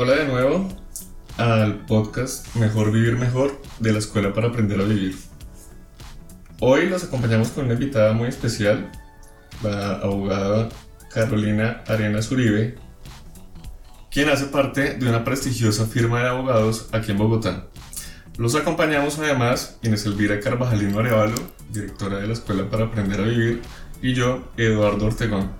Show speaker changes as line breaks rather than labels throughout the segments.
Hola de nuevo al podcast Mejor Vivir Mejor de la Escuela para Aprender a Vivir. Hoy los acompañamos con una invitada muy especial, la abogada Carolina Arenas Uribe, quien hace parte de una prestigiosa firma de abogados aquí en Bogotá. Los acompañamos además Inés Elvira Carvajalino Arevalo, directora de la Escuela para Aprender a Vivir, y yo, Eduardo Ortegón.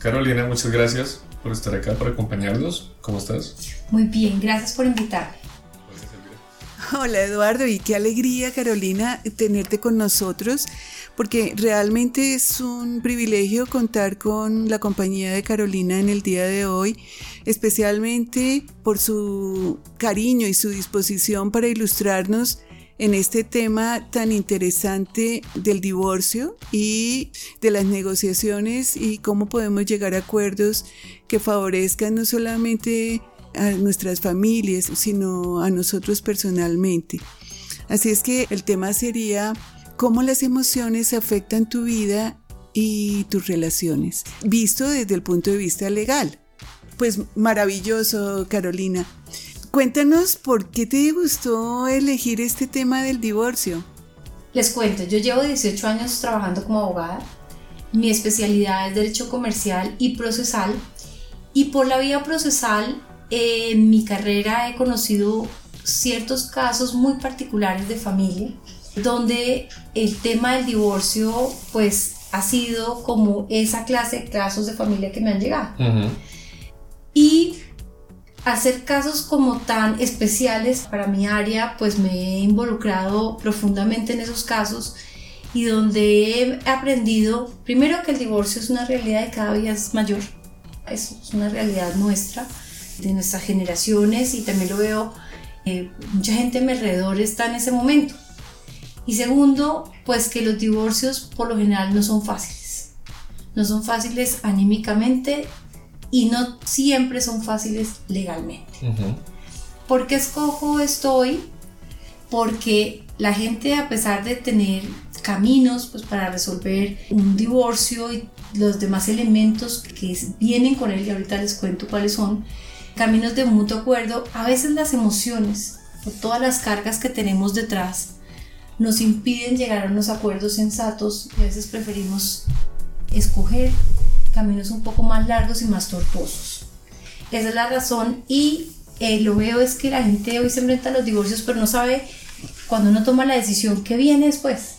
Carolina, muchas gracias por estar acá, por acompañarnos. ¿Cómo estás?
Muy bien, gracias por invitarme.
Hola Eduardo y qué alegría Carolina tenerte con nosotros porque realmente es un privilegio contar con la compañía de Carolina en el día de hoy, especialmente por su cariño y su disposición para ilustrarnos en este tema tan interesante del divorcio y de las negociaciones y cómo podemos llegar a acuerdos que favorezcan no solamente a nuestras familias, sino a nosotros personalmente. Así es que el tema sería cómo las emociones afectan tu vida y tus relaciones, visto desde el punto de vista legal. Pues maravilloso, Carolina. Cuéntanos por qué te gustó elegir este tema del divorcio.
Les cuento, yo llevo 18 años trabajando como abogada. Mi especialidad es Derecho Comercial y Procesal. Y por la vía procesal, en mi carrera he conocido ciertos casos muy particulares de familia, donde el tema del divorcio, pues, ha sido como esa clase de casos de familia que me han llegado. Y hacer casos como tan especiales para mi área, pues me he involucrado profundamente en esos casos y donde he aprendido, primero que el divorcio es una realidad de cada día es mayor, es una realidad nuestra, de nuestras generaciones y también lo veo, eh, mucha gente a mi alrededor está en ese momento. Y segundo, pues que los divorcios por lo general no son fáciles, no son fáciles anímicamente y no siempre son fáciles legalmente. ¿Por qué escojo esto hoy? Porque la gente a pesar de tener caminos pues, para resolver un divorcio y los demás elementos que vienen con él, y ahorita les cuento cuáles son, caminos de mutuo acuerdo, a veces las emociones o todas las cargas que tenemos detrás nos impiden llegar a unos acuerdos sensatos y a veces preferimos escoger caminos un poco más largos y más tortuosos. Esa es la razón y eh, lo veo es que la gente hoy se enfrenta a los divorcios pero no sabe cuando uno toma la decisión qué viene después.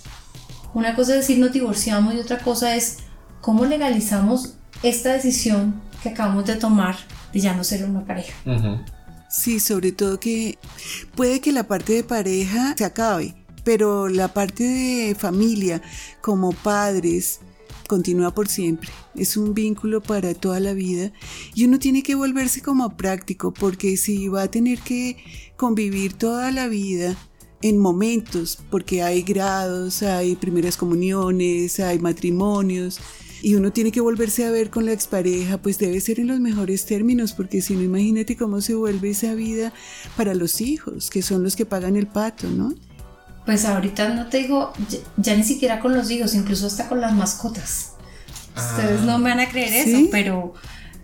Una cosa es decir nos divorciamos y otra cosa es cómo legalizamos esta decisión que acabamos de tomar de ya no ser una pareja.
Sí, sobre todo que puede que la parte de pareja se acabe, pero la parte de familia, como padres, continúa por siempre. Es un vínculo para toda la vida y uno tiene que volverse como práctico porque si va a tener que convivir toda la vida en momentos, porque hay grados, hay primeras comuniones, hay matrimonios, y uno tiene que volverse a ver con la expareja, pues debe ser en los mejores términos, porque si no, imagínate cómo se vuelve esa vida para los hijos, que son los que pagan el pato, ¿no?
Pues ahorita no te digo, ya, ni siquiera con los hijos, incluso hasta con las mascotas. Ustedes no me van a creer eso, pero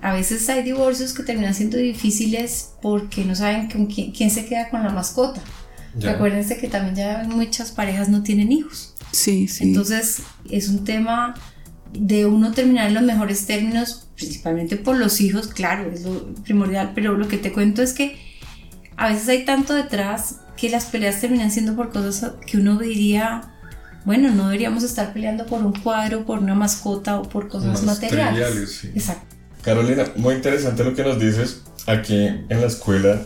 a veces hay divorcios que terminan siendo difíciles porque no saben quién, se queda con la mascota. Acuérdense que también ya muchas parejas no tienen hijos.
Sí, sí.
Entonces es un tema de uno terminar en los mejores términos, principalmente por los hijos, claro, es lo primordial, pero lo que te cuento es que a veces hay tanto detrás que las peleas terminan siendo por cosas que uno diría, bueno, no deberíamos estar peleando por un cuadro, por una mascota o por cosas materiales.
Exacto. Carolina, muy interesante lo que nos dices. Aquí en la escuela,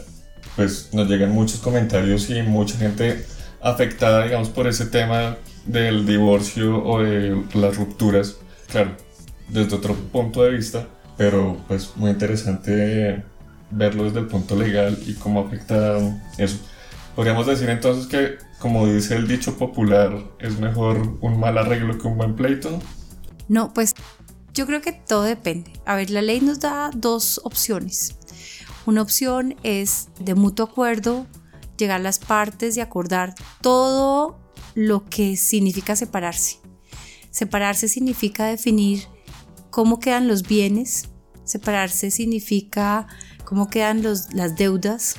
pues nos llegan muchos comentarios y mucha gente afectada, digamos, por ese tema del divorcio o de las rupturas. Claro, desde otro punto de vista, pero pues muy interesante verlo desde el punto legal y cómo afecta eso. Podríamos decir entonces que, como dice el dicho popular, es mejor un mal arreglo que un buen pleito.
No, pues yo creo que todo depende. A ver, la ley nos da dos opciones. Una opción es de mutuo acuerdo llegar a las partes y acordar todo lo que significa separarse. Separarse significa definir cómo quedan los bienes. Separarse significa cómo quedan las deudas,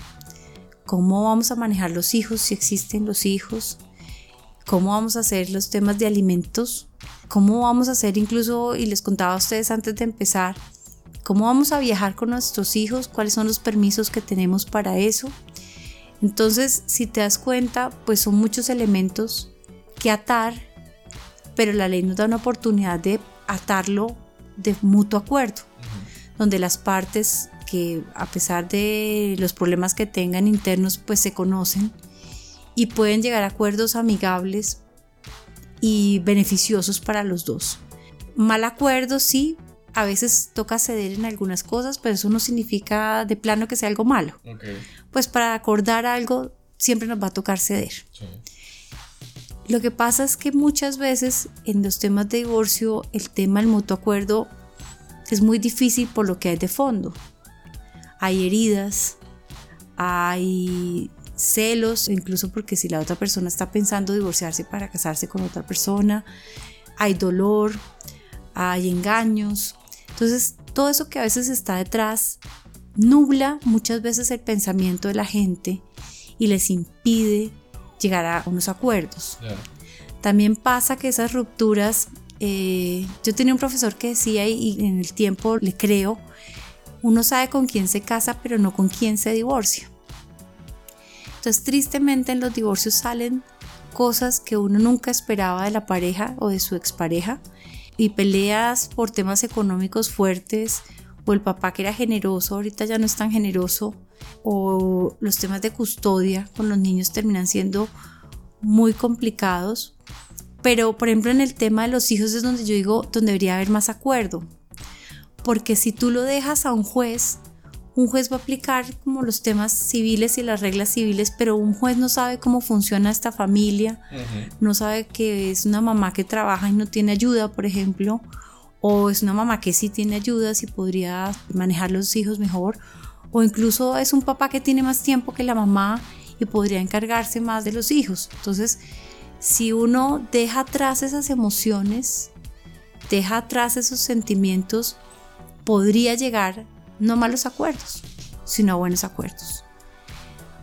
cómo vamos a manejar los hijos, si existen los hijos, cómo vamos a hacer los temas de alimentos, cómo vamos a hacer incluso, y les contaba a ustedes antes de empezar, cómo vamos a viajar con nuestros hijos, cuáles son los permisos que tenemos para eso. Entonces, si te das cuenta, pues son muchos elementos que atar, pero la ley nos da una oportunidad de atarlo de mutuo acuerdo, donde las partes que a pesar de los problemas que tengan internos, pues se conocen y pueden llegar a acuerdos amigables y beneficiosos para los dos. Mal acuerdo, sí, a veces toca ceder en algunas cosas, pero eso no significa de plano que sea algo malo. Pues para acordar algo siempre nos va a tocar ceder. Lo que pasa es que muchas veces en los temas de divorcio el tema del mutuo acuerdo es muy difícil por lo que hay de fondo hay heridas, hay celos, incluso porque si la otra persona está pensando divorciarse para casarse con otra persona, hay dolor, hay engaños. Entonces, todo eso que a veces está detrás nubla muchas veces el pensamiento de la gente y les impide llegar a unos acuerdos. También pasa que esas rupturas, eh, yo tenía un profesor que decía y en el tiempo le creo, uno sabe con quién se casa, pero no con quién se divorcia. Entonces, tristemente en los divorcios salen cosas que uno nunca esperaba de la pareja o de su expareja y peleas por temas económicos fuertes o el papá que era generoso ahorita ya no es tan generoso o los temas de custodia con los niños terminan siendo muy complicados. Pero por ejemplo en el tema de los hijos es donde yo digo donde debería haber más acuerdo porque si tú lo dejas a un juez, un juez va a aplicar como los temas civiles y las reglas civiles, pero un juez no sabe cómo funciona esta familia, no sabe que es una mamá que trabaja y no tiene ayuda, por ejemplo, o es una mamá que sí tiene ayuda, y podría manejar los hijos mejor, o incluso es un papá que tiene más tiempo que la mamá y podría encargarse más de los hijos. Entonces, si uno deja atrás esas emociones, deja atrás esos sentimientos, podría llegar no malos acuerdos, sino a buenos acuerdos.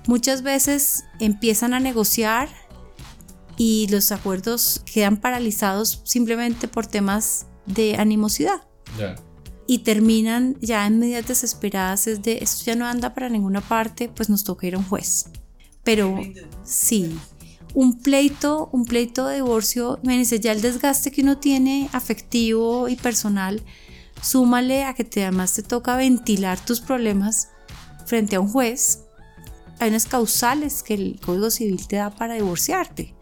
Muchas veces empiezan a negociar y los acuerdos quedan paralizados simplemente por temas de animosidad. Y terminan ya en medidas desesperadas, es de esto ya no anda para ninguna parte, pues nos toca ir a un juez. Pero sí, un pleito, un pleito de divorcio, me dice, ya el desgaste que uno tiene afectivo y personal, Súmale a que te, además te toca ventilar tus problemas frente a un juez. Hay unas causales que el Código Civil te da para divorciarte.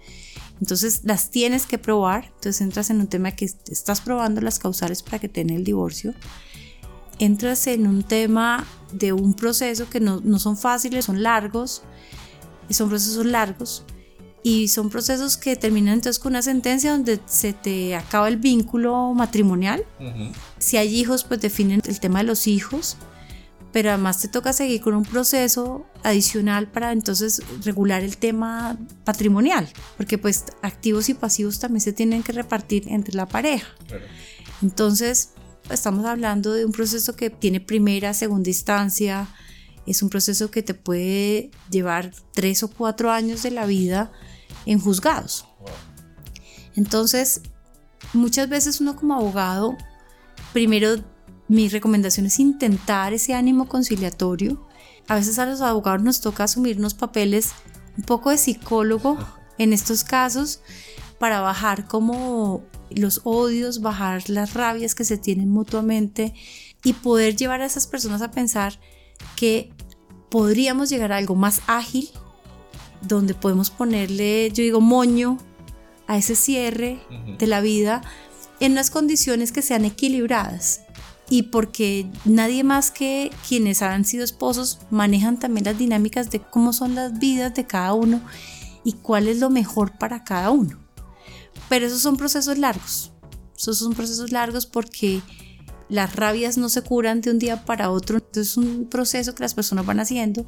Entonces las tienes que probar. Entonces entras en un tema que estás probando las causales para que tenga el divorcio. Entras en un tema de un proceso que no, no son fáciles, son largos. Y son procesos largos y son procesos que terminan entonces con una sentencia donde se te acaba el vínculo matrimonial. Si hay hijos, pues definen el tema de los hijos, pero además te toca seguir con un proceso adicional para entonces regular el tema patrimonial, porque pues activos y pasivos también se tienen que repartir entre la pareja. Entonces, estamos hablando de un proceso que tiene primera, segunda instancia, es un proceso que te puede llevar tres o cuatro años de la vida en juzgados. Entonces, muchas veces uno como abogado, primero mi recomendación es intentar ese ánimo conciliatorio. A veces a los abogados nos toca asumir unos papeles un poco de psicólogo en estos casos para bajar como los odios, bajar las rabias que se tienen mutuamente y poder llevar a esas personas a pensar que podríamos llegar a algo más ágil, donde podemos ponerle, yo digo, moño a ese cierre de la vida en unas condiciones que sean equilibradas. Y porque nadie más que quienes han sido esposos manejan también las dinámicas de cómo son las vidas de cada uno y cuál es lo mejor para cada uno. Pero esos son procesos largos. Esos son procesos largos porque las rabias no se curan de un día para otro, entonces es un proceso que las personas van haciendo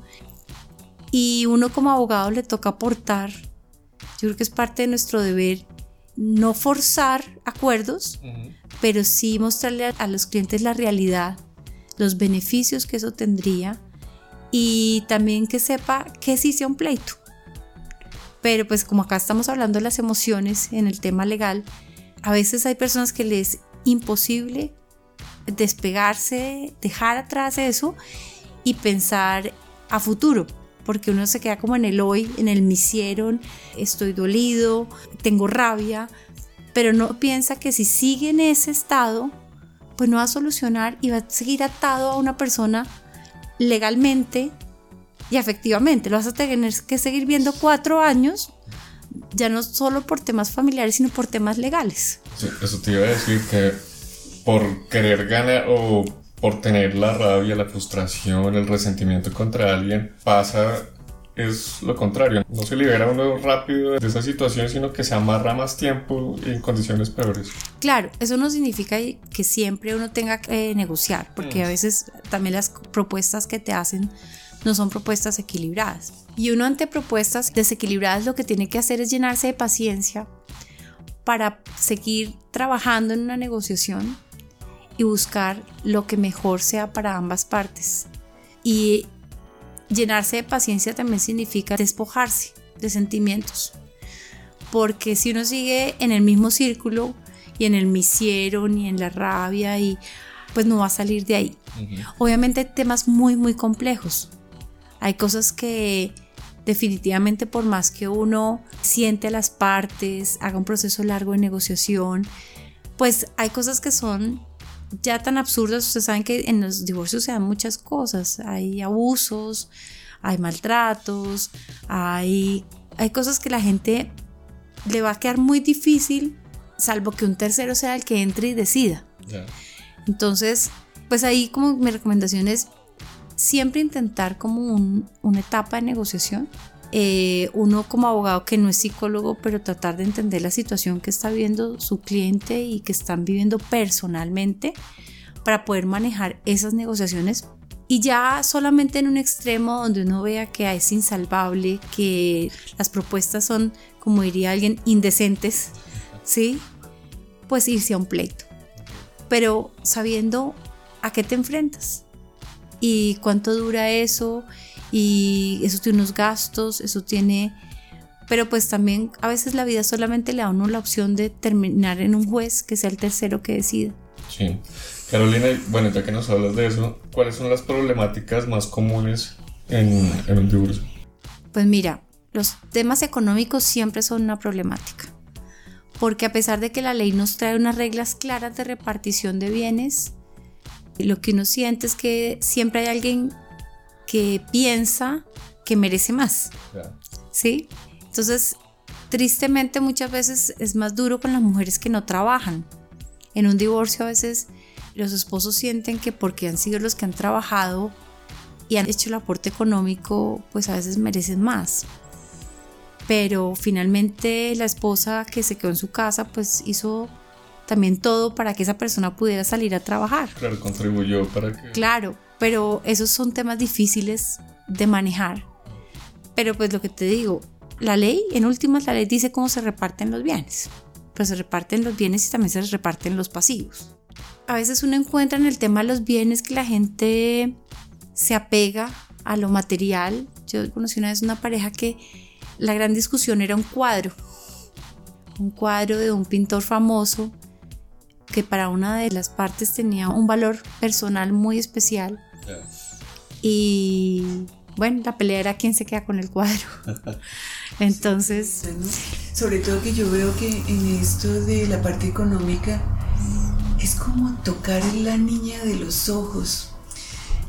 y uno como abogado le toca aportar, yo creo que es parte de nuestro deber, no forzar acuerdos, pero sí mostrarle a, los clientes la realidad, los beneficios que eso tendría y también que sepa que sí sea un pleito. Pero pues como acá estamos hablando de las emociones en el tema legal, a veces hay personas que les es imposible despegarse, dejar atrás eso y pensar a futuro, porque uno se queda como en el hoy, en el me hicieron, estoy dolido, tengo rabia, pero no piensa que si sigue en ese estado, pues no va a solucionar y va a seguir atado a una persona legalmente y efectivamente. Lo vas a tener que seguir viendo cuatro años, ya no solo por temas familiares, sino por temas legales.
eso te iba a decir que por querer ganar o por tener la rabia, la frustración, el resentimiento contra alguien, pasa es lo contrario. No se libera uno rápido de esa situación, sino que se amarra más tiempo en condiciones peores.
Claro, eso no significa que siempre uno tenga que negociar, porque a mm. veces también las propuestas que te hacen no son propuestas equilibradas. Y uno ante propuestas desequilibradas lo que tiene que hacer es llenarse de paciencia para seguir trabajando en una negociación y buscar lo que mejor sea para ambas partes. Y llenarse de paciencia también significa despojarse de sentimientos. Porque si uno sigue en el mismo círculo y en el misiero ni en la rabia y pues no va a salir de ahí. Obviamente hay temas muy muy complejos. Hay cosas que definitivamente por más que uno siente a las partes, haga un proceso largo de negociación, pues hay cosas que son ya tan absurdas, ustedes saben que en los divorcios se dan muchas cosas, hay abusos, hay maltratos, hay, hay cosas que la gente le va a quedar muy difícil, salvo que un tercero sea el que entre y decida. Entonces, pues ahí como mi recomendación es siempre intentar como una etapa de negociación. Eh, uno como abogado que no es psicólogo, pero tratar de entender la situación que está viviendo su cliente y que están viviendo personalmente para poder manejar esas negociaciones y ya solamente en un extremo donde uno vea que es insalvable, que las propuestas son, como diría alguien, indecentes, ¿sí? Pues irse a un pleito. Pero sabiendo a qué te enfrentas y cuánto dura eso y eso tiene unos gastos, eso tiene... Pero pues también a veces la vida solamente le da a uno la opción de terminar en un juez que sea el tercero que decida.
Sí. Carolina, bueno, ya que nos hablas de eso, ¿cuáles son las problemáticas más comunes en, en un divorcio?
Pues mira, los temas económicos siempre son una problemática porque a pesar de que la ley nos trae unas reglas claras de repartición de bienes, lo que uno siente es que siempre hay alguien que piensa que merece más. ¿Sí? Entonces, tristemente muchas veces es más duro con las mujeres que no trabajan. En un divorcio a veces los esposos sienten que porque han sido los que han trabajado y han hecho el aporte económico, pues a veces merecen más. Pero finalmente la esposa que se quedó en su casa, pues hizo también todo para que esa persona pudiera salir a trabajar.
Claro, contribuyó para que...
Claro, pero esos son temas difíciles de manejar. Pero pues lo que te digo, la ley, en últimas, la ley dice cómo se reparten los bienes. Pues se reparten los bienes y también se reparten los pasivos. A veces uno encuentra en el tema de los bienes que la gente se apega a lo material. Yo conocí una vez una pareja que la gran discusión era un cuadro. Un cuadro de un pintor famoso que para una de las partes tenía un valor personal muy especial. Y bueno, la pelea era quién se queda con el cuadro. Entonces...
Sobre todo que yo veo que en esto de la parte económica es como tocar la niña de los ojos.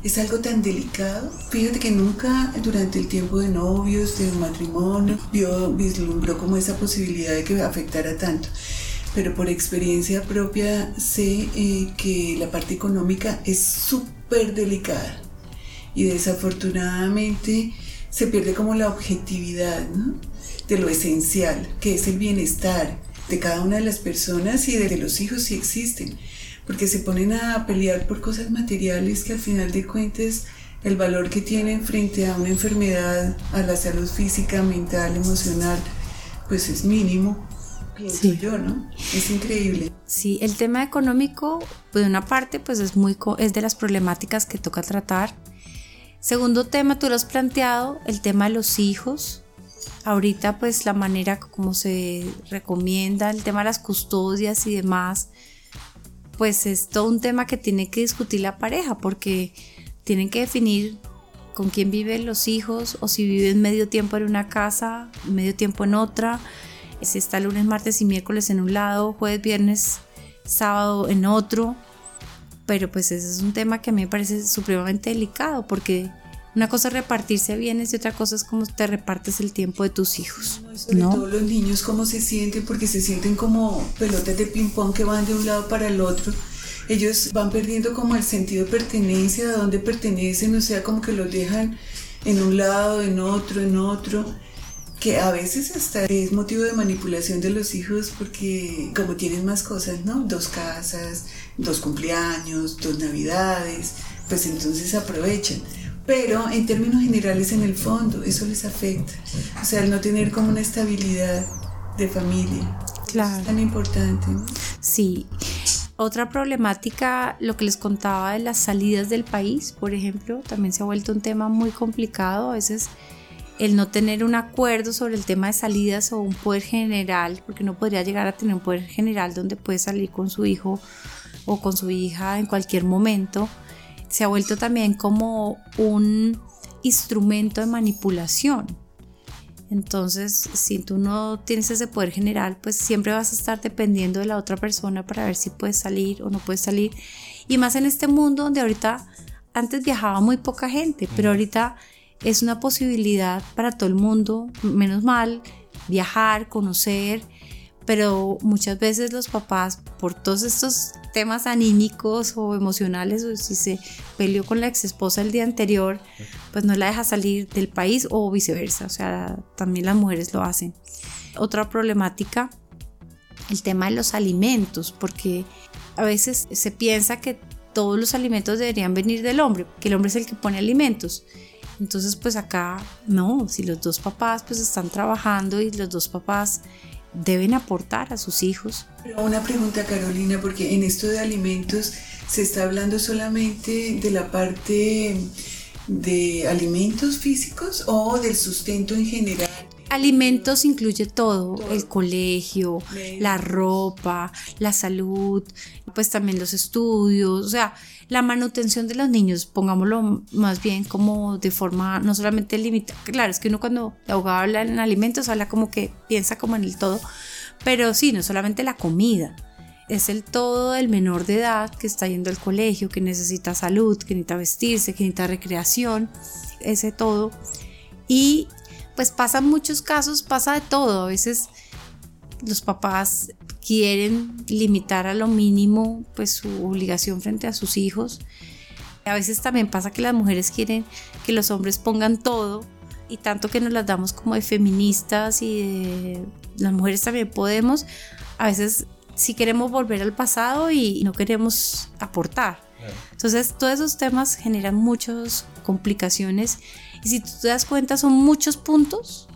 Es algo tan delicado. Fíjate que nunca durante el tiempo de novios, de matrimonio, vio, vislumbró como esa posibilidad de que afectara tanto pero por experiencia propia sé eh, que la parte económica es súper delicada. Y desafortunadamente se pierde como la objetividad de lo esencial, que es el bienestar de cada una de las personas y de los hijos si existen, porque se ponen a pelear por cosas materiales que al final de cuentas el valor que tienen frente a una enfermedad, a la salud física, mental, emocional, pues es mínimo pienso sí. yo, ¿no? Es increíble.
Sí, el tema económico, pues de una parte, pues es, muy, es de las problemáticas que toca tratar. Segundo tema, tú lo has planteado, el tema de los hijos. Ahorita, pues la manera como se recomienda, el tema de las custodias y demás, pues es todo un tema que tiene que discutir la pareja, porque tienen que definir con quién viven los hijos o si viven medio tiempo en una casa, medio tiempo en otra, si está lunes, martes y miércoles en un lado, jueves, viernes, sábado en otro. Pero pues ese es un tema que a mí me parece supremamente delicado porque una cosa es repartirse bienes y otra cosa es cómo te repartes el tiempo de tus hijos.
Sobre todo los niños cómo se sienten porque se sienten como pelotas de ping pong que van de un lado para el otro ellos van perdiendo como el sentido de pertenencia, de dónde pertenecen, o sea, como que los dejan en un lado, en otro, en otro, que a veces hasta es motivo de manipulación de los hijos porque como tienen más cosas, ¿no? Dos casas, dos cumpleaños, dos navidades, pues entonces aprovechan. Pero en términos generales, en el fondo, eso les afecta. O sea, el no tener como una estabilidad de familia.
Claro.
Es tan importante. ¿no?
Sí. Otra problemática, lo que les contaba de las salidas del país, por ejemplo, también se ha vuelto un tema muy complicado. A veces el no tener un acuerdo sobre el tema de salidas o un poder general, porque no podría llegar a tener un poder general donde puede salir con su hijo o con su hija en cualquier momento, se ha vuelto también como un instrumento de manipulación. Entonces, si tú no tienes ese poder general, pues siempre vas a estar dependiendo de la otra persona para ver si puedes salir o no puedes salir. Y más en este mundo donde ahorita, antes viajaba muy poca gente, pero ahorita es una posibilidad para todo el mundo, menos mal, viajar, conocer, pero muchas veces los papás, por todos estos temas anímicos o emocionales, o si se peleó con la ex esposa el día anterior, pues no la deja salir del país o viceversa, o sea, también las mujeres lo hacen. Otra problemática, el tema de los alimentos, porque a veces se piensa que todos los alimentos deberían venir del hombre, que el hombre es el que pone alimentos. Entonces, pues acá no, si los dos papás pues están trabajando y los dos papás deben aportar a sus hijos.
Pero una pregunta, Carolina, porque en esto de alimentos se está hablando solamente de la parte de alimentos físicos o del sustento en general.
Alimentos incluye todo, el colegio, la ropa, la salud, pues también los estudios, o sea, la manutención de los niños, pongámoslo más bien como de forma no solamente limitada. Claro, es que uno cuando el abogado habla en alimentos habla como que piensa como en el todo, pero sí, no solamente la comida, es el todo del menor de edad que está yendo al colegio, que necesita salud, que necesita vestirse, que necesita recreación, ese todo. Y pues pasa en muchos casos, pasa de todo. A veces los papás quieren limitar a lo mínimo pues su obligación frente a sus hijos. A veces también pasa que las mujeres quieren que los hombres pongan todo y tanto que nos las damos como de feministas y de las mujeres también podemos, a veces si queremos volver al pasado y no queremos aportar. Entonces todos esos temas generan muchas complicaciones y si tú te das cuenta son muchos puntos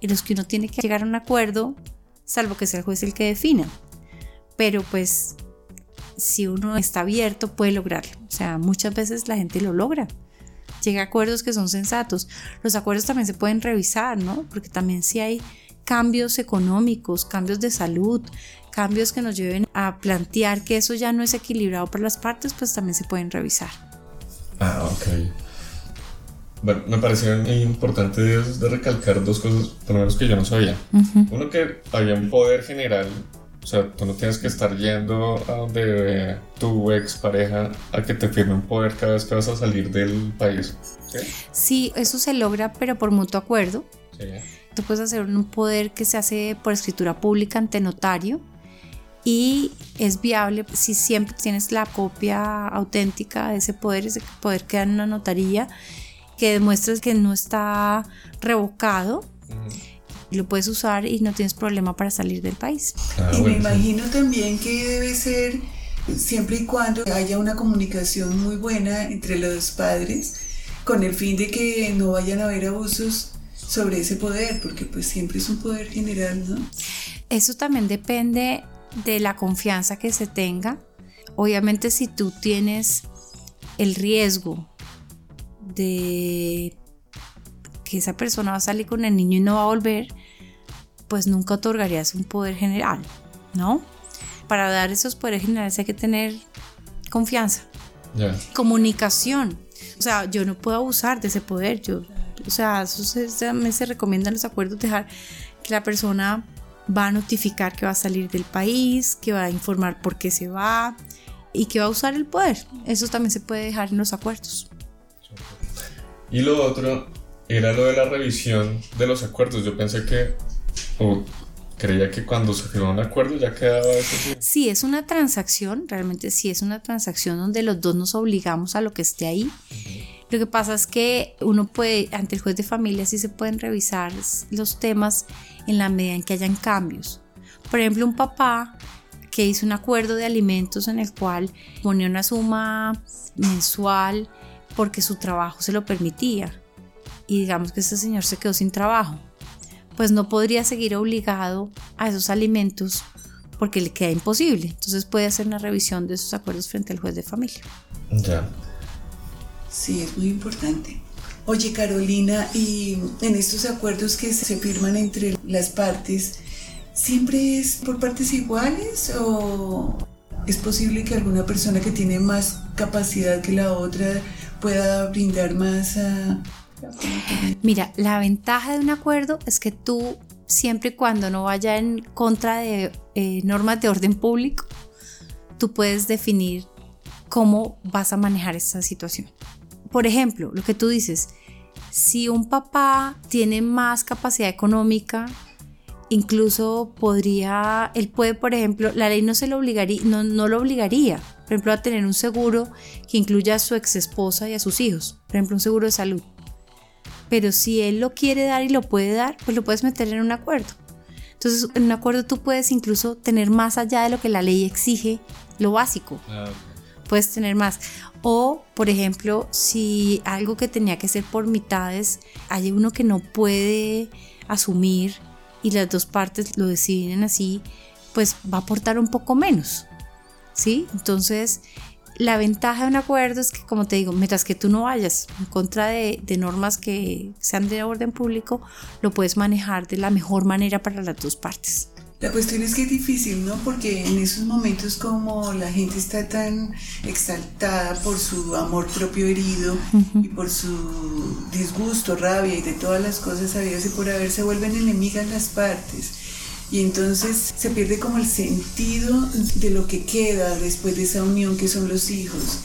en los que uno tiene que llegar a un acuerdo, salvo que sea el juez el que defina. Pero pues si uno está abierto puede lograrlo. O sea, muchas veces la gente lo logra. Llega a acuerdos que son sensatos. Los acuerdos también se pueden revisar, ¿no? Porque también si hay cambios económicos, cambios de salud, cambios que nos lleven a plantear que eso ya no es equilibrado por las partes, pues también se pueden revisar.
Ah, ok. Bueno, me pareció importante de, recalcar dos cosas, por lo menos que yo no sabía. Uno, que había un poder general, o sea, tú no tienes que estar yendo a donde tu ex pareja a que te firme un poder cada vez que vas a salir del país.
Sí, sí eso se logra, pero por mutuo acuerdo. Sí. Tú puedes hacer un poder que se hace por escritura pública ante notario y es viable si siempre tienes la copia auténtica de ese poder, ese poder queda en una notaría que demuestres que no está revocado. Lo puedes usar y no tienes problema para salir del país.
Ah, y me imagino también que debe ser siempre y cuando haya una comunicación muy buena entre los padres con el fin de que no vayan a haber abusos sobre ese poder, porque pues siempre es un poder general, ¿no?
Eso también depende de la confianza que se tenga. Obviamente si tú tienes el riesgo de que esa persona va a salir con el niño y no va a volver, pues nunca otorgarías un poder general, ¿no? Para dar esos poderes generales hay que tener confianza, comunicación. O sea, yo no puedo abusar de ese poder. Yo, o sea, eso se, se recomienda en los acuerdos dejar que la persona va a notificar que va a salir del país, que va a informar por qué se va y que va a usar el poder. Eso también se puede dejar en los acuerdos.
Y lo otro era lo de la revisión de los acuerdos. Yo pensé que, o creía que cuando se firmó un acuerdo ya quedaba eso.
Sí, es una transacción, realmente sí es una transacción donde los dos nos obligamos a lo que esté ahí. Lo que pasa es que uno puede, ante el juez de familia, sí se pueden revisar los temas en la medida en que hayan cambios. Por ejemplo, un papá que hizo un acuerdo de alimentos en el cual ponía una suma mensual porque su trabajo se lo permitía y digamos que ese señor se quedó sin trabajo, pues no podría seguir obligado a esos alimentos porque le queda imposible. Entonces puede hacer una revisión de esos acuerdos frente al juez de familia.
Ya.
Sí, es muy importante. Oye Carolina, y en estos acuerdos que se firman entre las partes, ¿siempre es por partes iguales o es posible que alguna persona que tiene más capacidad que la otra pueda brindar más a...
Mira, la ventaja de un acuerdo es que tú, siempre y cuando no vaya en contra de eh, normas de orden público, tú puedes definir cómo vas a manejar esa situación. Por ejemplo, lo que tú dices, si un papá tiene más capacidad económica, incluso podría, él puede, por ejemplo, la ley no se lo obligaría, no, no lo obligaría, por ejemplo, a tener un seguro que incluya a su ex esposa y a sus hijos, por ejemplo, un seguro de salud. Pero si él lo quiere dar y lo puede dar, pues lo puedes meter en un acuerdo. Entonces, en un acuerdo tú puedes incluso tener más allá de lo que la ley exige, lo básico. Ah, puedes tener más. O, por ejemplo, si algo que tenía que ser por mitades, hay uno que no puede asumir y las dos partes lo deciden así, pues va a aportar un poco menos. ¿Sí? Entonces, la ventaja de un acuerdo es que, como te digo, mientras que tú no vayas en contra de, de, normas que sean de orden público, lo puedes manejar de la mejor manera para las dos partes.
La cuestión es que es difícil, ¿no? Porque en esos momentos como la gente está tan exaltada por su amor propio herido y por su disgusto, rabia y de todas las cosas habidas y por haber, se vuelven enemigas las partes. Y entonces se pierde como el sentido de lo que queda después de esa unión que son los hijos.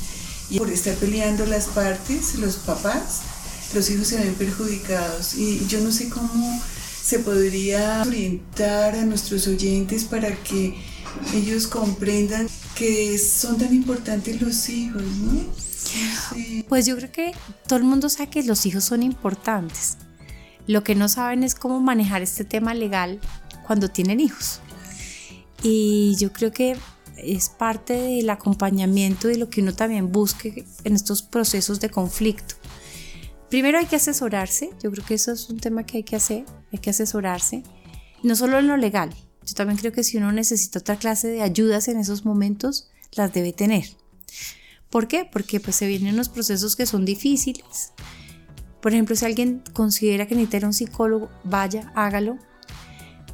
Y por estar peleando las partes, los papás, los hijos se ven perjudicados. Y yo no sé cómo se podría orientar a nuestros oyentes para que ellos comprendan que son tan importantes los hijos, ¿no?
Pues yo creo que todo el mundo sabe que los hijos son importantes. Lo que no saben es cómo manejar este tema legal cuando tienen hijos. Y yo creo que es parte del acompañamiento de lo que uno también busque en estos procesos de conflicto. Primero hay que asesorarse, yo creo que eso es un tema que hay que hacer, hay que asesorarse, no solo en lo legal, yo también creo que si uno necesita otra clase de ayudas en esos momentos, las debe tener. ¿Por qué? Porque pues se vienen unos procesos que son difíciles. Por ejemplo, si alguien considera que necesita un psicólogo, vaya, hágalo.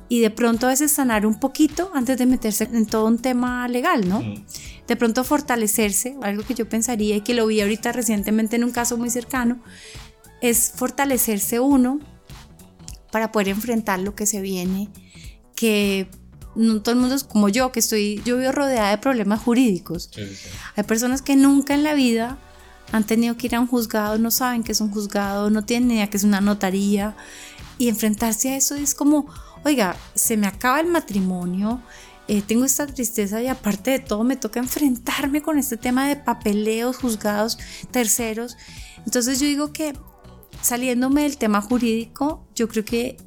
Y de pronto a veces sanar un poquito antes de meterse en todo un tema legal, ¿no? De pronto fortalecerse, algo que yo pensaría y que lo vi ahorita recientemente en un caso muy cercano, es fortalecerse uno para poder enfrentar lo que se viene, que no todo el mundo es como yo, que estoy, yo vivo rodeada de problemas jurídicos. Hay personas que nunca en la vida han tenido que ir a un juzgado, no saben qué es un juzgado, no tienen idea qué es una notaría, y enfrentarse a eso es como, oiga, se me acaba el matrimonio, eh, tengo esta tristeza y aparte de todo me toca enfrentarme con este tema de papeleos, juzgados, terceros. Entonces yo digo que saliéndome del tema jurídico, yo creo que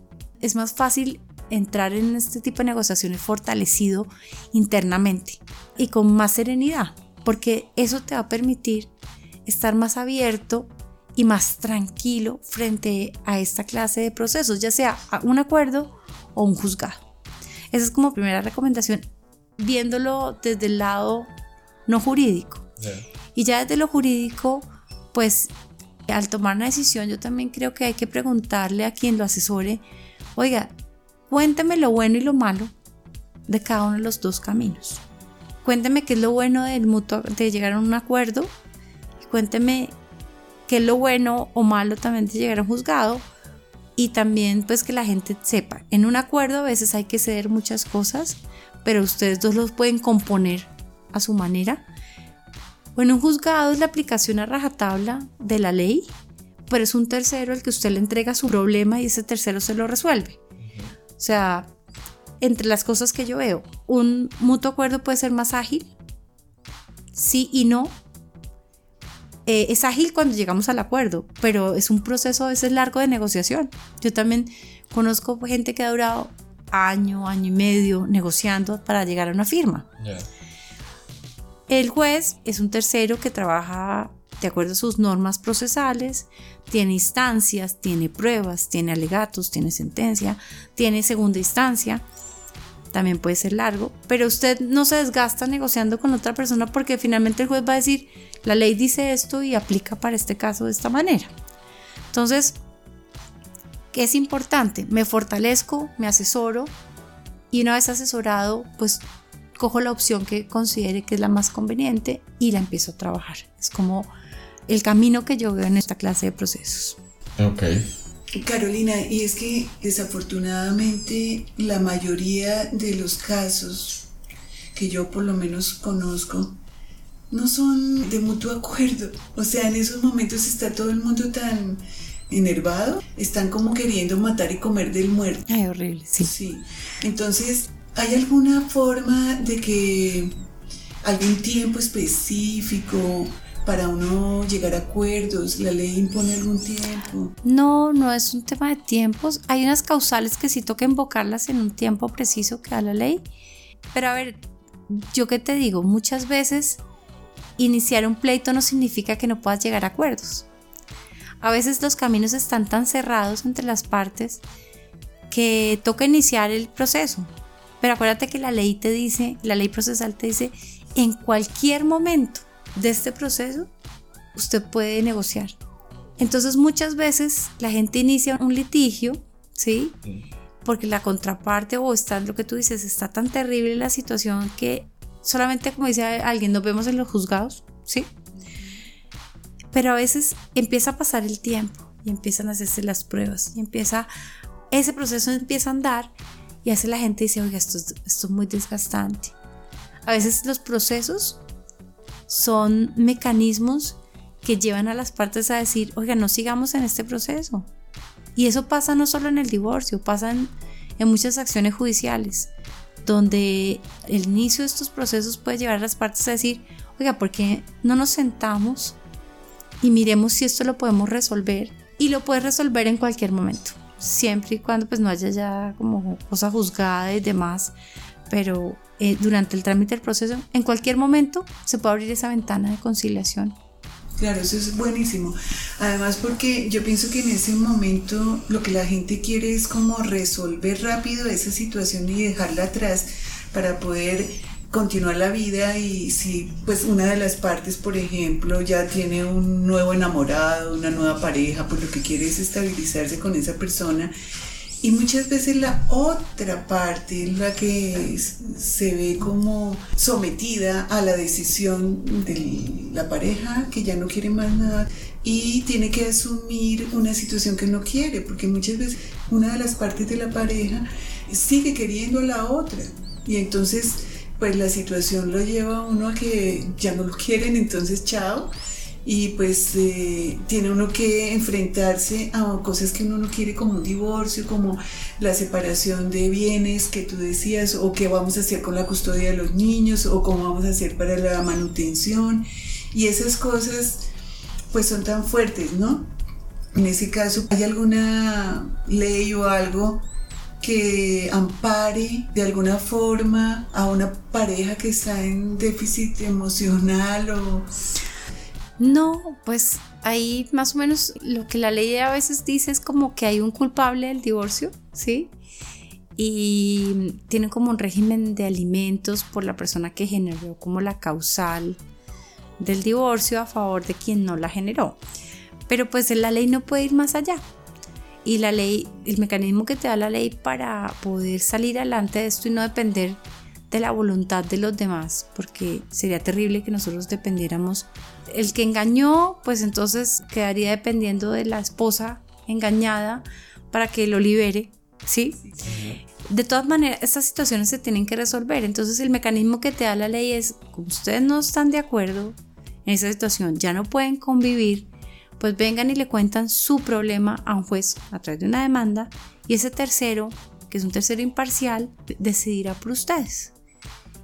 es más fácil entrar en este tipo de negociaciones fortalecido internamente y con más serenidad, porque eso te va a permitir estar más abierto y más tranquilo frente a esta clase de procesos, ya sea un acuerdo o un juzgado. Esa es como primera recomendación, viéndolo desde el lado no jurídico. Y ya desde lo jurídico, pues al tomar una decisión, yo también creo que hay que preguntarle a quien lo asesore, oiga, cuénteme lo bueno y lo malo de cada uno de los dos caminos. Cuénteme qué es lo bueno del mutuo, de llegar a un acuerdo. Y cuénteme qué es lo bueno o malo también de llegar a un juzgado. Y también pues que la gente sepa, en un acuerdo a veces hay que ceder muchas cosas, pero ustedes dos los pueden componer a su manera. O en un juzgado es la aplicación a rajatabla de la ley, pero es un tercero el que usted le entrega su problema y ese tercero se lo resuelve. O sea, entre las cosas que yo veo, un mutuo acuerdo puede ser más ágil, sí y no. Eh, es ágil cuando llegamos al acuerdo, pero es un proceso a veces largo de negociación. Yo también conozco gente que ha durado año, año y medio negociando para llegar a una firma. El juez es un tercero que trabaja de acuerdo a sus normas procesales, tiene instancias, tiene pruebas, tiene alegatos, tiene sentencia, tiene segunda instancia también puede ser largo, pero usted no se desgasta negociando con otra persona porque finalmente el juez va a decir, la ley dice esto y aplica para este caso de esta manera. Entonces, ¿qué es importante? Me fortalezco, me asesoro y una vez asesorado, pues cojo la opción que considere que es la más conveniente y la empiezo a trabajar. Es como el camino que yo veo en esta clase de procesos.
Ok.
Carolina, y es que desafortunadamente la mayoría de los casos que yo por lo menos conozco no son de mutuo acuerdo. O sea, en esos momentos está todo el mundo tan enervado, están como queriendo matar y comer del muerto.
Ay, horrible, sí.
Sí. Entonces, ¿hay alguna forma de que algún tiempo específico para uno llegar a acuerdos? ¿La ley impone algún tiempo?
No, no es un tema de tiempos. Hay unas causales que sí toca invocarlas en un tiempo preciso que da la ley. Pero a ver, yo qué te digo, muchas veces iniciar un pleito no significa que no puedas llegar a acuerdos. A veces los caminos están tan cerrados entre las partes que toca iniciar el proceso. Pero acuérdate que la ley te dice, la ley procesal te dice, en cualquier momento de este proceso, usted puede negociar. Entonces muchas veces la gente inicia un litigio, ¿sí? Porque la contraparte o está lo que tú dices, está tan terrible la situación que solamente como dice alguien, nos vemos en los juzgados, ¿sí? Pero a veces empieza a pasar el tiempo y empiezan a hacerse las pruebas y empieza, ese proceso empieza a andar y hace la gente dice, oiga, esto esto es muy desgastante. A veces los procesos son mecanismos que llevan a las partes a decir, oiga, no sigamos en este proceso. Y eso pasa no solo en el divorcio, pasa en, muchas acciones judiciales, donde el inicio de estos procesos puede llevar a las partes a decir, oiga, ¿por qué no nos sentamos y miremos si esto lo podemos resolver? Y lo puedes resolver en cualquier momento, siempre y cuando pues no haya ya como cosa juzgada y demás, pero eh, durante el trámite del proceso, en cualquier momento se puede abrir esa ventana de conciliación.
Claro, eso es buenísimo. Además porque yo pienso que en ese momento lo que la gente quiere es como resolver rápido esa situación y dejarla atrás para poder continuar la vida y si pues una de las partes, por ejemplo, ya tiene un nuevo enamorado, una nueva pareja, pues lo que quiere es estabilizarse con esa persona y muchas veces la otra parte es la que se ve como sometida a la decisión de la pareja que ya no quiere más nada y tiene que asumir una situación que no quiere, porque muchas veces una de las partes de la pareja sigue queriendo a la otra. Y entonces pues la situación lo lleva a uno a que ya no lo quieren, entonces chao y pues eh, tiene uno que enfrentarse a cosas que uno no quiere como un divorcio, como la separación de bienes que tú decías, o qué vamos a hacer con la custodia de los niños, o cómo vamos a hacer para la manutención. Y esas cosas pues son tan fuertes, ¿no? En ese caso, ¿hay alguna ley o algo que ampare de alguna forma a una pareja que está en déficit emocional o
no, pues ahí más o menos lo que la ley a veces dice es como que hay un culpable del divorcio, ¿sí? y tienen como un régimen de alimentos por la persona que generó como la causal del divorcio a favor de quien no la generó. Pero pues la ley no puede ir más allá. Y la ley, el mecanismo que te da la ley para poder salir adelante de esto y no depender de la voluntad de los demás, porque sería terrible que nosotros dependiéramos. El que engañó, pues entonces quedaría dependiendo de la esposa engañada para que lo libere, ¿sí? De todas maneras, estas situaciones se tienen que resolver. Entonces el mecanismo que te da la ley es, como ustedes no están de acuerdo en esa situación, ya no pueden convivir, pues vengan y le cuentan su problema a un juez a través de una demanda y ese tercero, que es un tercero imparcial, decidirá por ustedes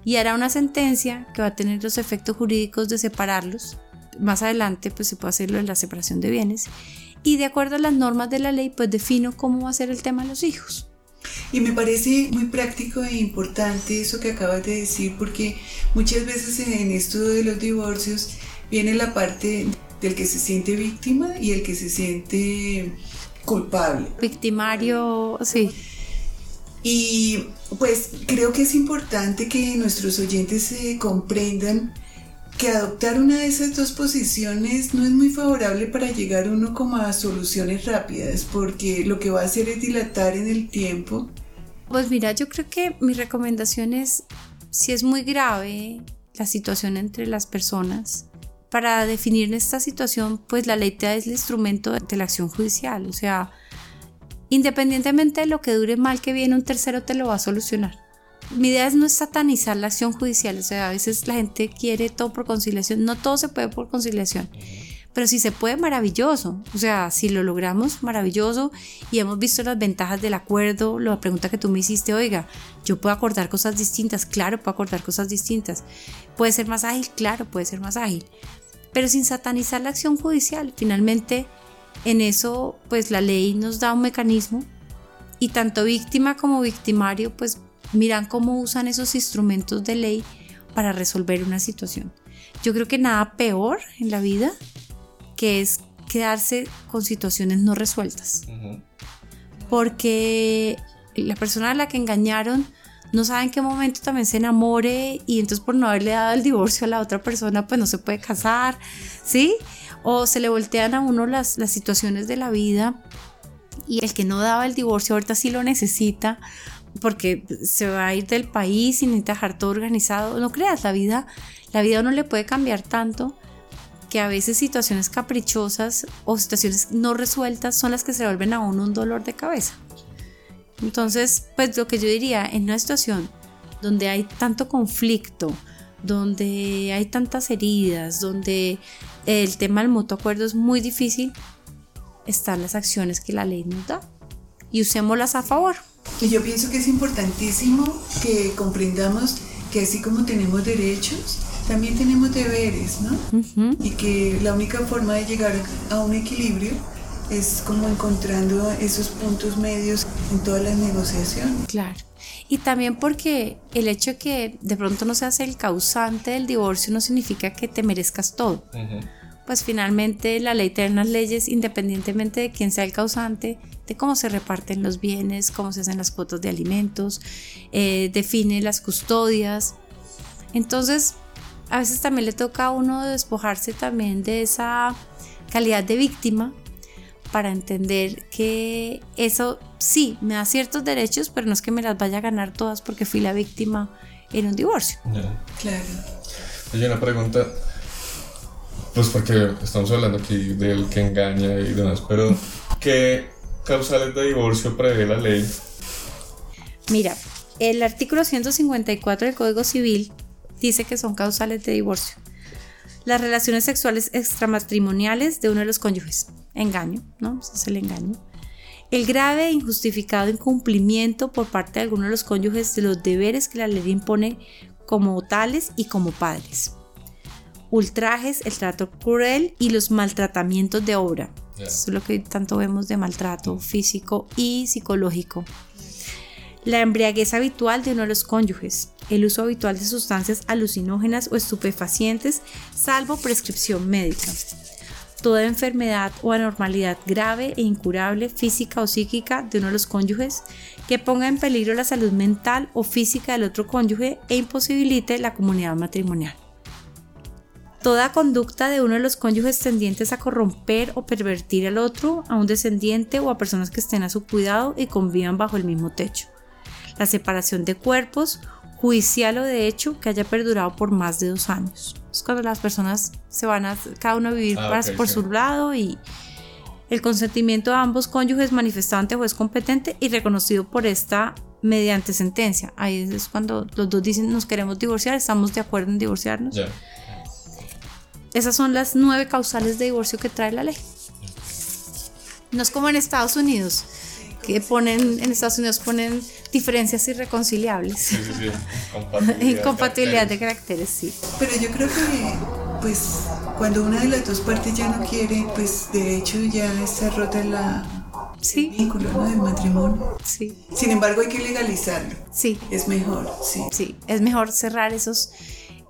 y hará una sentencia que va a tener los efectos jurídicos de separarlos. Más adelante pues se puede hacerlo en la separación de bienes y de acuerdo a las normas de la ley pues defino cómo va a ser el tema de los hijos.
Y me parece muy práctico e importante eso que acabas de decir porque muchas veces en esto de los divorcios viene la parte del que se siente víctima y el que se siente culpable.
Victimario, sí.
Y pues creo que es importante que nuestros oyentes se comprendan que adoptar una de esas dos posiciones no es muy favorable para llegar uno como a soluciones rápidas, porque lo que va a hacer es dilatar en el tiempo.
Pues mira, yo creo que mi recomendación es, si es muy grave la situación entre las personas, para definir esta situación, pues la ley te da el instrumento de la acción judicial, o sea, independientemente de lo que dure mal que viene, un tercero te lo va a solucionar. Mi idea es no satanizar la acción judicial, o sea, a veces la gente quiere todo por conciliación, no todo se puede por conciliación, pero si se puede, maravilloso, o sea, si lo logramos, maravilloso, y hemos visto las ventajas del acuerdo, la pregunta que tú me hiciste, oiga, yo puedo acordar cosas distintas, claro, puedo acordar cosas distintas, puede ser más ágil, claro, puede ser más ágil, pero sin satanizar la acción judicial, finalmente en eso, pues la ley nos da un mecanismo y tanto víctima como victimario, pues miran cómo usan esos instrumentos de ley para resolver una situación. Yo creo que nada peor en la vida que es quedarse con situaciones no resueltas. Porque la persona a la que engañaron no sabe en qué momento también se enamore y entonces por no haberle dado el divorcio a la otra persona pues no se puede casar, ¿sí? O se le voltean a uno las, las situaciones de la vida y el que no daba el divorcio ahorita sí lo necesita porque se va a ir del país y necesita dejar todo organizado. No creas, la vida, la vida no le puede cambiar tanto que a veces situaciones caprichosas o situaciones no resueltas son las que se vuelven a uno un dolor de cabeza. Entonces, pues lo que yo diría, en una situación donde hay tanto conflicto, donde hay tantas heridas, donde el tema del mutuo acuerdo es muy difícil, están las acciones que la ley nos da y usémoslas a favor.
Y yo pienso que es importantísimo que comprendamos que así como tenemos derechos, también tenemos deberes, ¿no? Y que la única forma de llegar a un equilibrio es como encontrando esos puntos medios en todas las negociaciones.
Claro. Y también porque el hecho de que de pronto no seas el causante del divorcio no significa que te merezcas todo. Pues finalmente la ley tiene unas leyes independientemente de quién sea el causante, de cómo se reparten los bienes, cómo se hacen las cuotas de alimentos, eh, define las custodias. Entonces, a veces también le toca a uno despojarse también de esa calidad de víctima para entender que eso sí me da ciertos derechos, pero no es que me las vaya a ganar todas porque fui la víctima en un divorcio.
Claro.
Oye, una pregunta, pues porque estamos hablando aquí del que engaña y demás, pero ¿qué causales de divorcio prevé la ley?
Mira, el artículo 154 del Código Civil dice que son causales de divorcio. Las relaciones sexuales extramatrimoniales de uno de los cónyuges. Engaño, ¿no? Ese es el engaño. El grave e injustificado incumplimiento por parte de alguno de los cónyuges de los deberes que la ley impone como tales y como padres. Ultrajes, el trato cruel y los maltratamientos de obra es lo que tanto vemos de maltrato físico y psicológico. La embriaguez habitual de uno de los cónyuges, el uso habitual de sustancias alucinógenas o estupefacientes, salvo prescripción médica. toda enfermedad o anormalidad grave e incurable física o psíquica de uno de los cónyuges que ponga en peligro la salud mental o física del otro cónyuge e imposibilite la comunidad matrimonial. Toda conducta de uno de los cónyuges tendientes a corromper o pervertir al otro, a un descendiente o a personas que estén a su cuidado y convivan bajo el mismo techo. La separación de cuerpos judicial o de hecho que haya perdurado por más de dos años. Es cuando las personas se van a cada uno a vivir
Ah,
por
sí.
su lado y el consentimiento de ambos cónyuges manifestado ante juez competente y reconocido por esta mediante sentencia. Ahí es cuando los dos dicen nos queremos divorciar, estamos de acuerdo en divorciarnos.
Ya.
Esas son las nueve causales de divorcio que trae la ley. No es como en Estados Unidos, que ponen, en Estados Unidos ponen diferencias irreconciliables.
Sí, sí, sí. Compatibilidad.
Incompatibilidad de
caracteres.
caracteres, sí.
Pero yo creo que, pues, cuando una de las dos partes ya no quiere, pues de hecho ya está rota la
Sí,
vínculo ¿no? del matrimonio.
sí,
Sin embargo, hay que legalizarlo.
sí,
Es mejor, sí.
sí. Es mejor cerrar esos,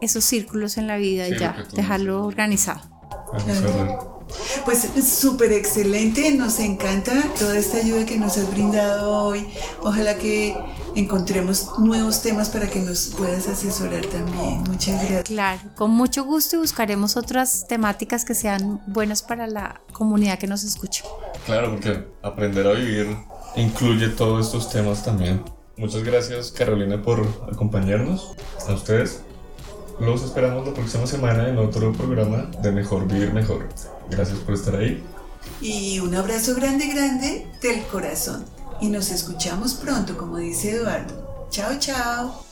esos círculos en la vida
Sí,
y ya, dejarlo organizado.
Pues súper excelente, nos encanta toda esta ayuda que nos has brindado hoy. Ojalá que encontremos nuevos temas para que nos puedas asesorar también. Muchas gracias.
Claro, con mucho gusto y buscaremos otras temáticas que sean buenas para la comunidad que nos escucha.
Claro, porque aprender a vivir incluye todos estos temas también. Muchas gracias Carolina por acompañarnos. A ustedes. Los esperamos la próxima semana en otro programa de Mejor Vivir Mejor. Gracias por estar ahí.
Y un abrazo grande, grande del corazón. Y nos escuchamos pronto, como dice Eduardo. Chao, chao.